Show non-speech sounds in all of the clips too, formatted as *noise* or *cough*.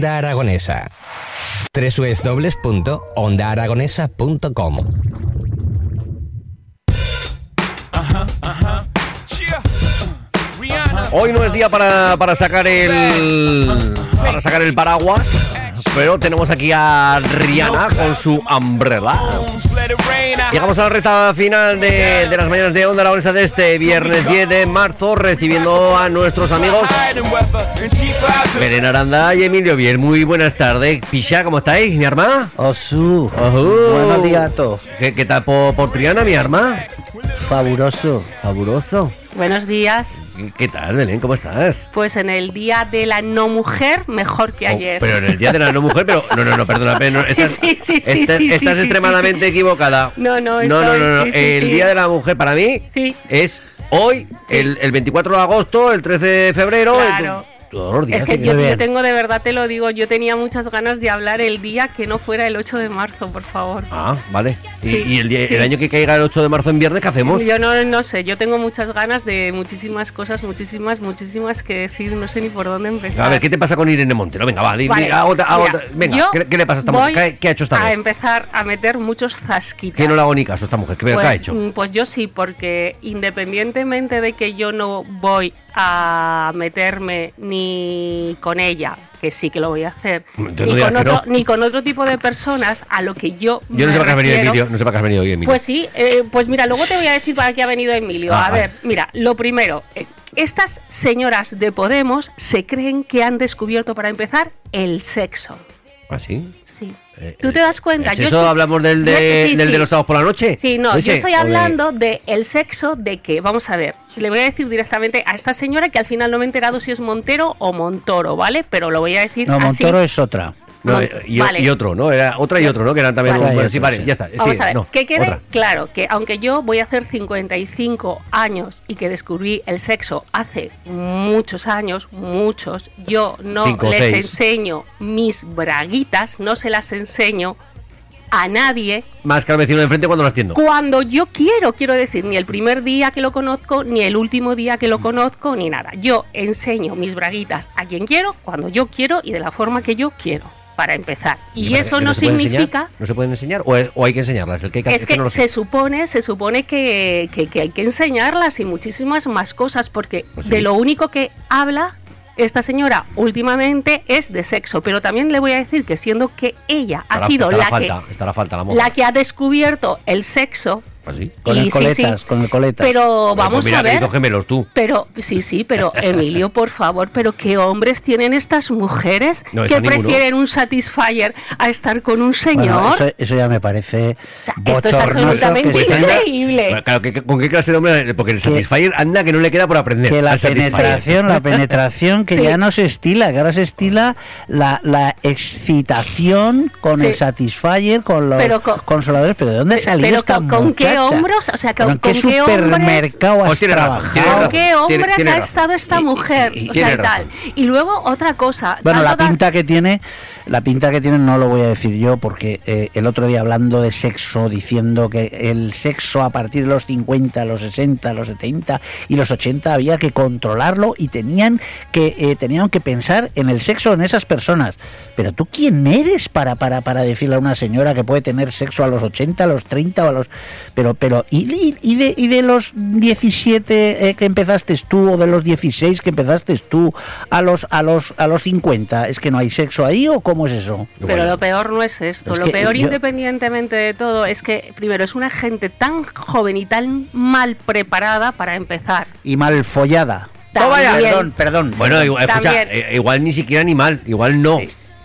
Onda Aragonesa. www.ondaaragonesa.com Hoy no es día para, para sacar el para sacar el paraguas, pero tenemos aquí a Rihanna con su umbrella. Llegamos a la recta final de, de las mañanas de Onda Aragonesa de este viernes 10 de marzo, recibiendo a nuestros amigos Belén Aranda y Emilio Biel. Muy buenas tardes. Pisha, ¿cómo estáis, mi hermana? Osu. Buenos días a todos. ¿Qué, qué tal por, por Triana, mi hermana? Fabuloso. Fabuloso. Buenos días. ¿Qué- ¿Qué tal, Belén? ¿Cómo estás? Pues en el día de la no mujer, mejor que Oh, ayer. pero en el día de la no mujer, pero no, no, no, perdona, no, *laughs* estás, Sí, sí, sí, estás- extremadamente equivocada. No, no, no, no, no, no. El día de la mujer para mí es hoy, el, el 24 de agosto, el 13 de febrero, Claro. Días. Es que yo, yo tengo de verdad, te lo digo, yo tenía muchas ganas de hablar el día que no fuera el 8 de marzo, por favor. Ah, vale. Y, Sí, y el, día- sí. el año que caiga el 8 de marzo en viernes, ¿qué hacemos? Yo no, no sé, yo tengo muchas ganas de muchísimas cosas, muchísimas, muchísimas que decir, no sé ni por dónde empezar. A ver, ¿qué te pasa con Irene Montero? Venga, vale. Vale, mira, agota- venga, ¿qué, qué le pasa a esta mujer? ¿Qué, qué ha hecho esta A vez? empezar a meter muchos zasquitas. Que no le hago ni caso a esta mujer. ¿Qué, qué Pues, ha hecho? mm, Pues yo sí, porque independientemente de que yo no voy a meterme ni con ella, que sí que lo voy a hacer, Entonces ni, no con otro, no. ni con otro tipo de personas a lo que yo Yo no sé para qué has venido. Emilio. No sé para qué has venido hoy, Emilio. Pues sí, eh, pues mira, luego te voy a decir para qué ha venido Emilio. Ah, a ver, mira, lo primero, eh, estas señoras de Podemos se creen que han descubierto para empezar el sexo. ¿Ah, sí? Eh, ¿Tú te das cuenta? ¿Es Yo eso estoy- hablamos del de, Yo sé- sí, del sí. de los sábados por la noche? Sí, no, ¿Ese? yo estoy ¿O de- hablando de el sexo de que, vamos a ver, le voy a decir directamente a esta señora que al final no me he enterado si es Montero o Montoro, ¿vale? Pero lo voy a decir No, así. Montoro es otra. No, y, vale. y otro, ¿no? Era otra y otro, ¿no? Que eran también. Vale. sí, vale, sí. ya está. Vamos sí, a ver, no, que quede otra. claro que aunque yo voy a hacer 55 años y que descubrí el sexo hace muchos años, muchos, yo no Cinco les seis. enseño mis braguitas, no se las enseño a nadie Más que al vecino de enfrente cuando las tiendo. cuando yo quiero, quiero decir, ni el primer día que lo conozco, ni el último día que lo conozco, ni nada. Yo enseño mis braguitas a quien quiero, cuando yo quiero y de la forma que yo quiero, para empezar. Y, eso no significa... enseñar? ¿No se pueden enseñar? ¿O, es- o hay que enseñarlas? El que hay que- Es que no se supone, se supone que, que- hay que enseñarlas y muchísimas más cosas, porque Pues sí. de lo único que habla esta señora últimamente es de sexo. Pero también le voy a decir que siendo que ella ha sido la, falta, que la falta, la que ha descubierto el sexo, ¿Ah, sí? Con Y el coletas, sí. con el coletas. pero Pues vamos mira, a ver. hizo gemelos tú. Pero, sí, sí, pero *laughs* Emilio, por favor, pero ¿qué hombres tienen estas mujeres No, que ninguno. prefieren un Satisfyer a estar con un señor? Bueno, eso, eso ya me parece O sea, esto es absolutamente anda- increíble. Bueno, claro, que- que- ¿con qué clase de hombre? Porque el Satisfyer anda que no le queda por aprender. que la penetración, la penetración que Sí. ya no se estila, que ahora se estila la, la excitación con Sí. el Satisfyer, con los Pero con- consoladores. ¿Pero de dónde Pero salió esta con- ¿con qué muchacha? hombros? O sea, ¿Pero con- ¿en qué supermercado has tiene trabajado? ¿Con qué tiene ha estado esta Y- y- mujer? y o sea, y tal. Y luego otra cosa. Bueno, la pinta que tiene, la pinta que tiene no lo voy a decir yo porque eh, el otro día hablando de sexo, diciendo que el sexo a partir de los 50, los 60, los 70 y los 80 había que controlarlo y tenían que eh, tenían que pensar en el sexo en esas personas. Pero tú quién eres para para para decirle a una señora que puede tener sexo a los 80, a los 30 o a los pero pero y, y- y de y de los 17 eh, que empezaste tú o de los 16 que empezaste tú a los a los a los 50, es que no hay sexo ahí o cómo es eso? Pero lo peor no es esto. Es lo peor, yo- independientemente de todo, es que primero es una gente tan joven y tan mal preparada para empezar. Y mal follada. También. Perdón, perdón. Bueno, igual, escucha, eh, igual ni siquiera animal, igual no.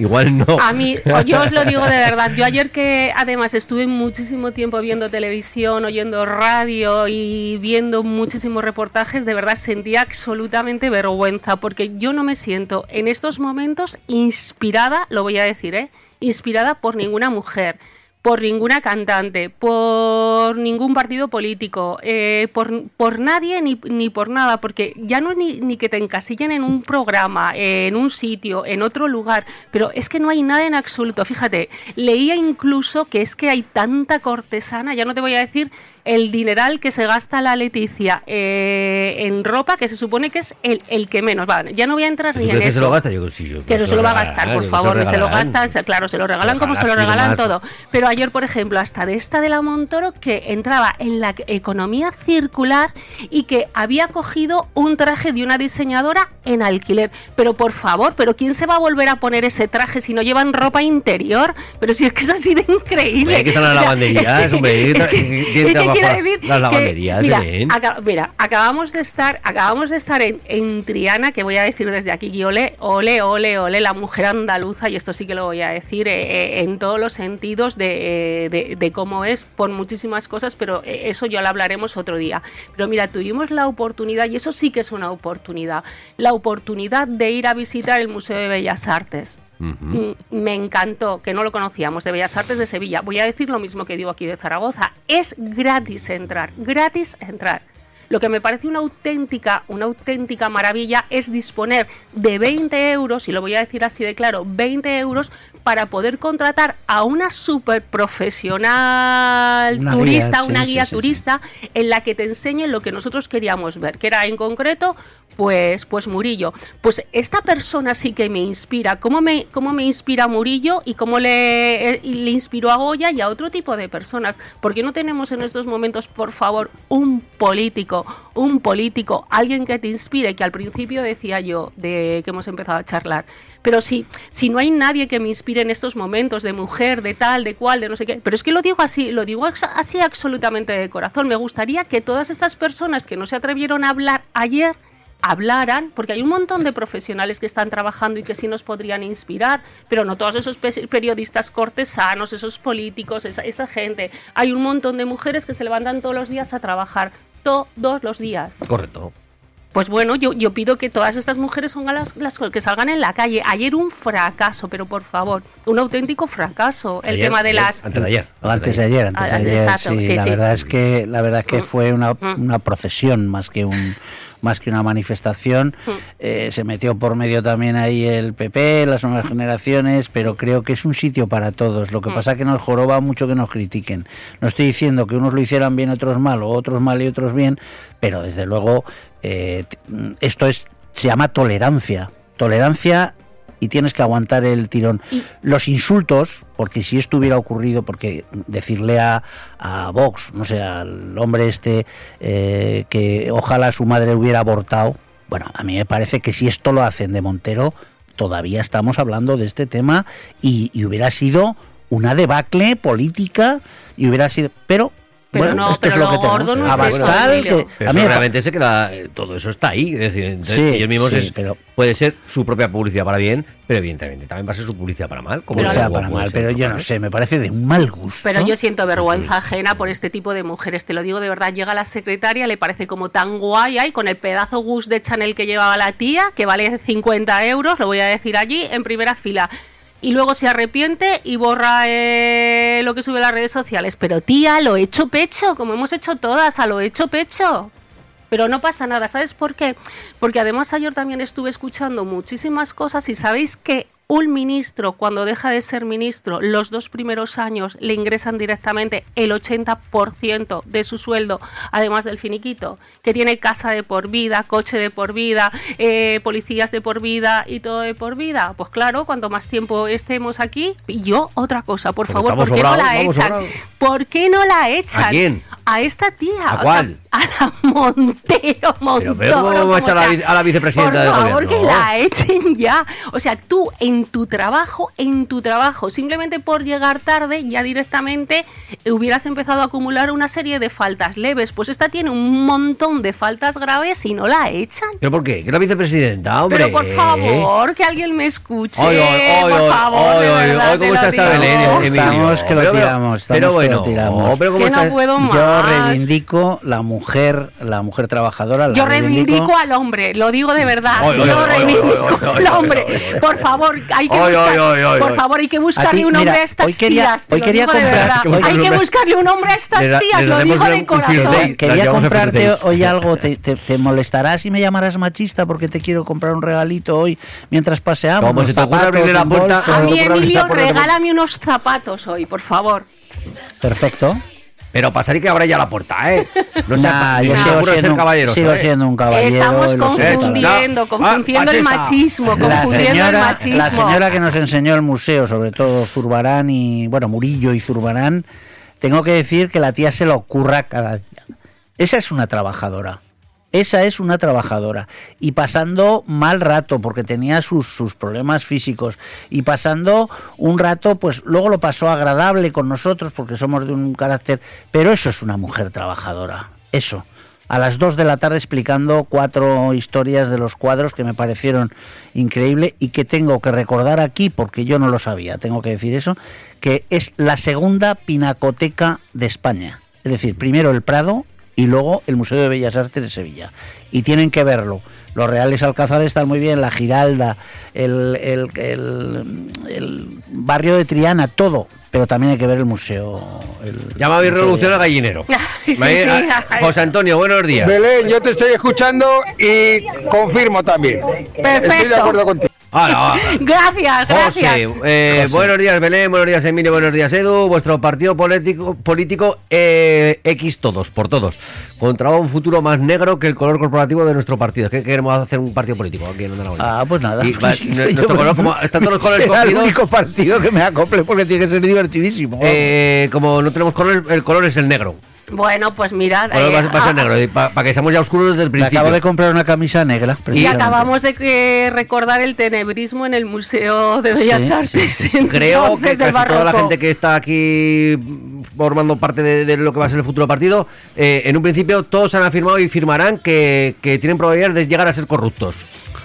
Igual no. A mí, yo os lo digo de *laughs* verdad, yo ayer que además estuve muchísimo tiempo viendo televisión, oyendo radio y viendo muchísimos reportajes, de verdad sentía absolutamente vergüenza, porque yo no me siento en estos momentos inspirada, lo voy a decir, ¿eh? inspirada por ninguna mujer. Por ninguna cantante, por ningún partido político, eh, por, por nadie ni, ni por nada, porque ya no es ni, ni que te encasillen en un programa, en un sitio, en otro lugar, pero es que no hay nada en absoluto. Fíjate, leía incluso que es que hay tanta cortesana, ya no te voy a decir el dineral que se gasta la Leticia eh, en ropa, que se supone que es el, el que menos. Vale, ya no voy a entrar ni ¿Pero en que eso. se lo gasta? Yo, sí, yo- Que no se lo va a gastar, por favor, que se lo gastan, claro, se lo regalan como se lo regalan, todo. Pero ayer, por ejemplo, hasta de esta de la Montoro, que entraba en la economía circular y que había cogido un traje de una diseñadora en alquiler. Pero por favor, ¿pero quién se va a volver a poner ese traje si no llevan ropa interior? Pero si es que es así de increíble. Hombre, que están las O sea, lavanderías, es que- hombre, es que- ¿quién es que trabaja quiero las- decir mira, mira, acabamos de estar, acabamos de estar en, en Triana, que voy a decir desde aquí, que ole, ole, ole, ole, la mujer andaluza, y esto sí que lo voy a decir eh, eh, en todos los sentidos de, eh, de- de cómo es por muchísimas cosas, pero eso ya lo hablaremos otro día. Pero mira, tuvimos la oportunidad, y eso sí que es una oportunidad, la oportunidad de ir a visitar el Museo de Bellas Artes. Me encantó, que no lo conocíamos, de Bellas Artes de Sevilla. Voy a decir lo mismo que digo aquí de Zaragoza. Es gratis entrar, gratis entrar. Lo que me parece una auténtica, una auténtica maravilla es disponer de 20 euros, y lo voy a decir así de claro, 20 euros para poder contratar a una super profesional Una turista, guía, sí, una sí, guía sí. turista, en la que te enseñe lo que nosotros queríamos ver, que era en concreto pues, pues Murillo. Pues esta persona sí que me inspira. ¿Cómo me, cómo me inspira Murillo y cómo le, le inspiró a Goya y a otro tipo de personas? ¿Por qué no tenemos en estos momentos, por favor, un político, un político, alguien que te inspire, que al principio decía yo, de que hemos empezado a charlar? Pero si, si no hay nadie que me inspire en estos momentos de mujer, de tal, de cual, de no sé qué, pero es que lo digo así, lo digo así absolutamente de corazón. Me gustaría que todas estas personas que no se atrevieron a hablar ayer, hablaran, porque hay un montón de profesionales que están trabajando y que sí nos podrían inspirar, pero no todos esos pe- periodistas cortesanos, esos políticos, esa, esa gente. Hay un montón de mujeres que se levantan todos los días a trabajar, todos los días. Correcto. Pues bueno, yo, yo pido que todas estas mujeres son las, las que salgan en la calle. Ayer un fracaso, pero por favor, un auténtico fracaso. El Ayer, tema de ayer, las... Antes de ayer. Antes de ayer, antes de Ah, ayer, exacto, sí, sí, la sí. verdad es que la verdad es que Mm. fue una, Mm. una procesión más que un más que una manifestación. Mm. Eh, se metió por medio también ahí el PP, las nuevas generaciones, pero creo que es un sitio para todos. Lo que Mm. pasa que nos joroba mucho que nos critiquen. No estoy diciendo que unos lo hicieran bien, otros mal, o otros mal y otros bien, pero desde luego eh, mm, esto es se llama tolerancia. Tolerancia y tienes que aguantar el tirón. Y- Los insultos, porque si esto hubiera ocurrido, porque decirle a, a Vox, no sé, al hombre este, eh, que ojalá su madre hubiera abortado, bueno, a mí me parece que si esto lo hacen de Montero, todavía estamos hablando de este tema y, y hubiera sido una debacle política y hubiera sido... Pero... Pero bueno, no, esto es pero lo que gordo no es Abascal, que- Pero a mí realmente se queda, eh, todo eso está ahí. Es decir, entonces, Sí, ellos mismos sí, es- pero- puede ser su propia publicidad para bien, pero evidentemente también va a ser su publicidad para mal. Como Pero sea, para mal, ser pero yo no sé, me parece de un mal gusto. Pero yo siento vergüenza ajena por este tipo de mujeres, te lo digo de verdad. Llega la secretaria, le parece como tan guay ahí, con el pedazo gus de Chanel que llevaba la tía, que vale 50 euros, lo voy a decir allí, en primera fila. Y luego se arrepiente y borra eh, lo que sube a las redes sociales. Pero tía, lo he hecho pecho, como hemos hecho todas, a lo hecho pecho. Pero no pasa nada, ¿sabes por qué? Porque además ayer también estuve escuchando muchísimas cosas y sabéis que un ministro, cuando deja de ser ministro, los dos primeros años le ingresan directamente el 80% de su sueldo, además del finiquito, que tiene casa de por vida, coche de por vida, eh, policías de por vida y todo de por vida. Pues claro, cuanto más tiempo estemos aquí, y yo otra cosa, por Porque favor, ¿por qué no la echan? sobrados. ¿Por qué no la echan? ¿A quién? A esta tía. ¿A o sea, cuál? A la Montero, Montoro. pero ¿cómo vamos a echar a la a la vicepresidenta Por favor, que la echen ya. O sea, tú en tu trabajo, en tu trabajo, simplemente por llegar tarde, ya directamente hubieras empezado a acumular una serie de faltas leves. Pues esta tiene un montón de faltas graves y no la echan. ¿Pero por qué? Que la vicepresidenta, hombre. Pero por favor, que alguien me escuche. Oy, oy, oy, por oy, favor, oy, de verdad, ¿cómo está esta. Belén? Estamos que lo Pero, pero- tiramos, pero que bueno, lo tiramos. pero ¿cómo Que no puedo más. Yo reivindico la mujer, la mujer trabajadora. la Yo reivindico al hombre, lo digo de verdad. Oy, oy, yo oy, reivindico al hombre. Por favor, hay que buscar, oy, oy, oy, por favor, hay que buscarle un hombre a estas hoy quería- tías. hoy quería comprar- hoy- Hay que buscarle un hombre a estas Les tías, les lo digo de corazón. Quería comprarte hoy algo. Te, te, te molestará si me llamaras machista porque te quiero comprar un regalito hoy mientras paseamos. Como te abrirle la puerta bolso. A mí, Emilio, regálame unos zapatos hoy, por favor. Perfecto. Pero pasaría que ahora ya la puerta, ¿eh? No sea, Nah, yo sigo ser siendo, un- caballeroso, sigo siendo un caballero. Estamos sé. confundiendo, No. confundiendo Ah, el machismo, confundiendo el señora, machismo. la señora que nos enseñó el museo, sobre todo Zurbarán y, bueno, Murillo y Zurbarán, tengo que decir que la tía se lo ocurra cada día. Esa es una trabajadora. Esa es una trabajadora. Y pasando mal rato, porque tenía sus, sus problemas físicos. Y pasando un rato, pues luego lo pasó agradable con nosotros, porque somos de un carácter. Pero eso es una mujer trabajadora. Eso. A las 2 de la tarde explicando cuatro historias de los cuadros que me parecieron increíble y que tengo que recordar aquí, porque yo no lo sabía, tengo que decir eso, que es la segunda pinacoteca de España. Es decir, primero el Prado y luego el Museo de Bellas Artes de Sevilla. Y tienen que verlo. Los Reales Alcázares están muy bien, la Giralda, el, el- el- el barrio de Triana, todo. Pero también hay que ver el museo. el Llama a mi museo revolución de- al gallinero. *laughs* Sí, sí, Vale, sí. José Antonio, buenos días. Belén, yo te estoy escuchando y confirmo también. Estoy de acuerdo contigo. Hola, Gracias, *laughs* gracias. José, eh, buenos días Belén, buenos días Emilio, buenos días Edu. Vuestro partido político, político eh, X todos, por todos, contra un futuro más negro que el color corporativo de nuestro partido. ¿Qué queremos hacer un partido político aquí en Aragonesa? Ah, pues nada. Y va- *laughs* nuestro color, como están todos los colores Será el único partido que me acople porque tiene que ser divertidísimo. eh, como no tenemos color, el color es el negro. Bueno, pues mirad. Eh, va, va a ser ah, negro, para que seamos ya oscuros desde el principio. acabo de comprar una camisa negra. Y acabamos de que recordar el tenebrismo en el Museo de Bellas Sí, Artes. sí, Creo que casi toda la gente que está aquí formando parte de, de lo que va a ser el futuro partido, eh, en un principio todos han afirmado y firmarán que, que tienen probabilidades de llegar a ser corruptos.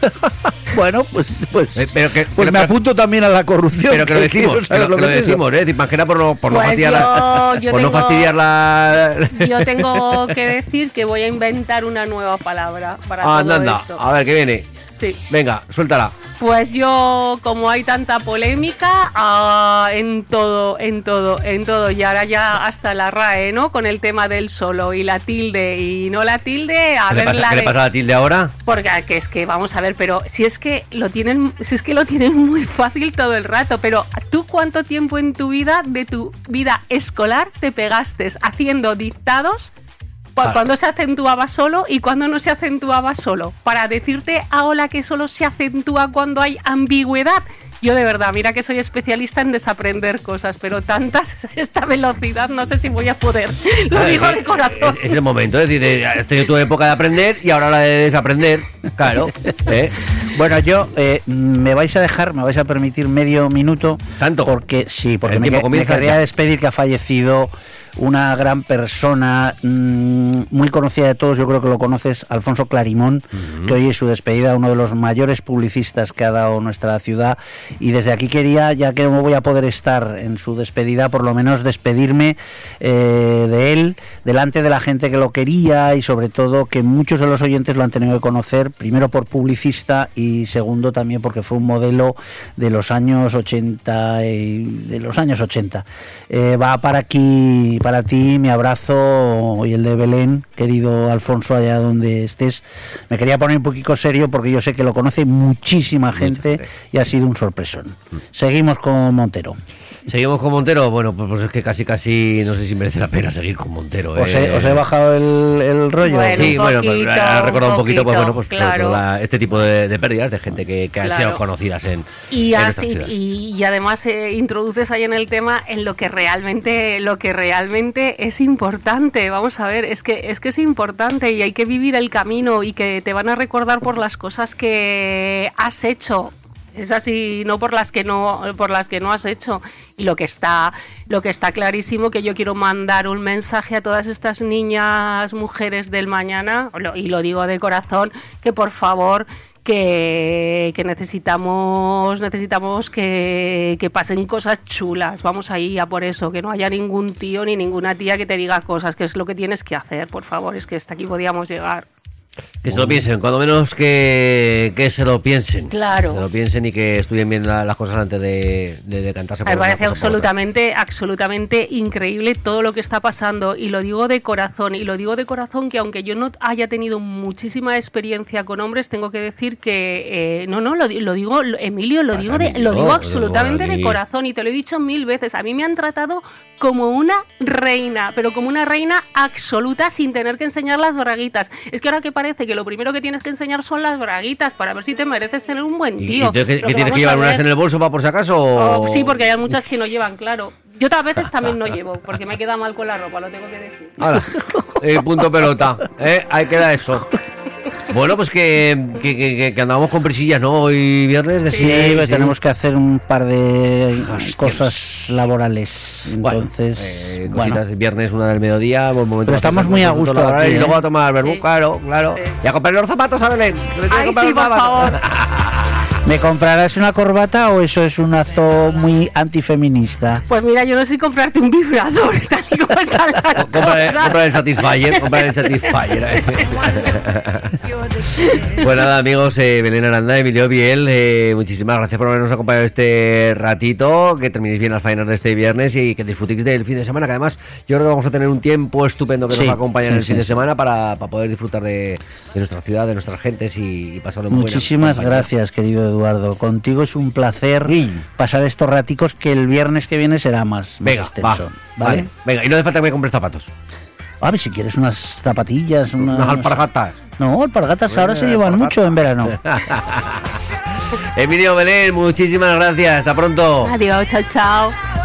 *laughs* Bueno, pues, pues, Eh, pero que- pues pero- me apunto también a la corrupción. Pero que lo *laughs* decimos, que lo, que lo decimos, ¿eh? Más que nada por no, por no Pues fastidiar, yo- la, *laughs* yo por no tengo- fastidiar la... Yo tengo que decir que voy a inventar una nueva palabra para Ah, anda, todo anda. esto. A ver, ¿qué viene? Sí. Venga, suéltala. Pues yo, como hay tanta polémica ah, en todo, en todo, en todo, y ahora ya hasta la RAE, ¿no? Con el tema del solo y la tilde y no la tilde, a ¿Qué, ver le pasa, la qué le pasa a la tilde ahora? Porque ah, que es que vamos a ver, pero si es que lo tienen, si es que lo tienen muy fácil todo el rato, pero tú cuánto tiempo en tu vida, de tu vida escolar, te pegaste haciendo dictados Claro. cuando se acentuaba solo y cuando no se acentuaba solo, para decirte ahora que solo se acentúa cuando hay ambigüedad. Yo de verdad, mira que soy especialista en desaprender cosas, pero tantas, *laughs* esta velocidad, no sé si voy a poder. *laughs* Lo digo es- de corazón. Es, es el momento, es decir, de- estoy en tu época de aprender y ahora la de desaprender. Claro. ¿eh? *laughs* Bueno, yo eh, me vais a dejar, me vais a permitir medio minuto. ¿Tanto? Porque sí, porque El me, me despedir que ha fallecido una gran persona mm, muy conocida de todos, yo creo que lo conoces, Alfonso Clarimón, que hoy es su despedida, uno de los mayores publicistas que ha dado nuestra ciudad. Y desde aquí quería, ya que no voy a poder estar en su despedida, por lo menos despedirme eh, de él, delante de la gente que lo quería y sobre todo que muchos de los oyentes lo han tenido que conocer, primero por publicista y segundo también porque fue un modelo de los años 80 y de los años 80. Eh, va para aquí, para ti, mi abrazo y el de Belén, querido Alfonso, allá donde estés. Me quería poner un poquito serio porque yo sé que lo conoce muchísima gente y ha sido un sorpresón. Seguimos con Montero. Seguimos con Montero. Bueno, pues, pues es que casi, casi no sé si merece la pena seguir con Montero. ¿Os eh. he, os he bajado el, el rollo? Bueno, Sí, un bueno, pues, poquito, ha recordado un poquito, pues bueno, pues, pues, poquito, la- este tipo de, de pérdidas de gente que, que han Claro. sido conocidas en, Y, en así, y, y además eh, introduces ahí en el tema en lo que realmente lo que realmente es importante vamos a ver es que es que es importante y hay que vivir el camino y que te van a recordar por las cosas que has hecho. Es así no por las que no por las que no has hecho. Y lo que está lo que está clarísimo que yo quiero mandar un mensaje a todas estas niñas mujeres del mañana y lo digo de corazón que por favor que, que necesitamos necesitamos que, que pasen cosas chulas. Vamos ahí a por eso que no haya ningún tío ni ninguna tía que te diga cosas que es lo que tienes que hacer por favor. Es que hasta aquí podíamos llegar Que se lo piensen, cuando menos que, que se lo piensen. Claro. Que lo piensen y que estudien bien la- las cosas antes de, de, de cantarse. por Me parece absolutamente, absolutamente increíble todo lo que está pasando y lo digo de corazón y lo digo de corazón que aunque yo no haya tenido muchísima experiencia con hombres, tengo que decir que eh, no, no, lo, di- lo digo, lo- Emilio, lo Pasa, digo, de, lo digo absolutamente de corazón y te lo he dicho mil veces. A mí me han tratado como una reina, pero como una reina absoluta sin tener que enseñar las braguitas. Es que ahora que parece que lo primero que tienes que enseñar son las braguitas para ver si te mereces tener un buen ¿Y, y tío. entonces, ¿qué- Lo qué tienes que llevar unas en el bolso para por si acaso? o- Oh, sí, porque hay muchas que no llevan, claro. Yo a veces *laughs* también no llevo, porque me queda mal con la ropa, lo tengo que decir. Eh, punto pelota. Eh, ahí queda eso. *laughs* Bueno, pues que, que, que- que- que andamos con prisillas, ¿no? Hoy viernes. de Sí, pues tenemos que hacer un par de Hostias. cosas laborales. Bueno, Entonces, eh, bueno. cositas, viernes, una del mediodía, buen momento. Pero estamos muy a gusto laboral aquí, Y ¿eh? luego a tomar vermú, Sí. claro, claro. Sí. Y a comprar los zapatos a Belén. Ay, comprar sí, los por zapatos. favor. *laughs* ¿Me comprarás una corbata o eso es un acto muy antifeminista? Pues mira, yo no sé comprarte un vibrador, *laughs* tal y como están las Compra, cosas. compra el Satisfyer, *laughs* compra el Satisfyer. pues nada, amigos, eh, Belén Aranda, Emilio Biel, eh, muchísimas gracias por habernos acompañado este ratito, que terminéis bien las faenas de este viernes y que disfrutéis del fin de semana, que además yo creo que vamos a tener un tiempo estupendo que Sí, nos va a acompañar sí, el sí, fin de semana para, para poder disfrutar de, de nuestra ciudad, de nuestras gentes y, y pasarlo muy Muchísimas gracias, querido Eduardo. Contigo es un placer Sí. pasar estos raticos que el viernes que viene será más, más Venga, va, extenso. vale. ¿vale? Venga, y no hace falta que me compres zapatos. A ver, si quieres unas zapatillas, unas... Unas alpargatas. No, alpargatas ahora se llevan alpargatas. mucho en verano. *laughs* Emilio Belén, muchísimas gracias. Hasta pronto. Adiós, chao. Chao.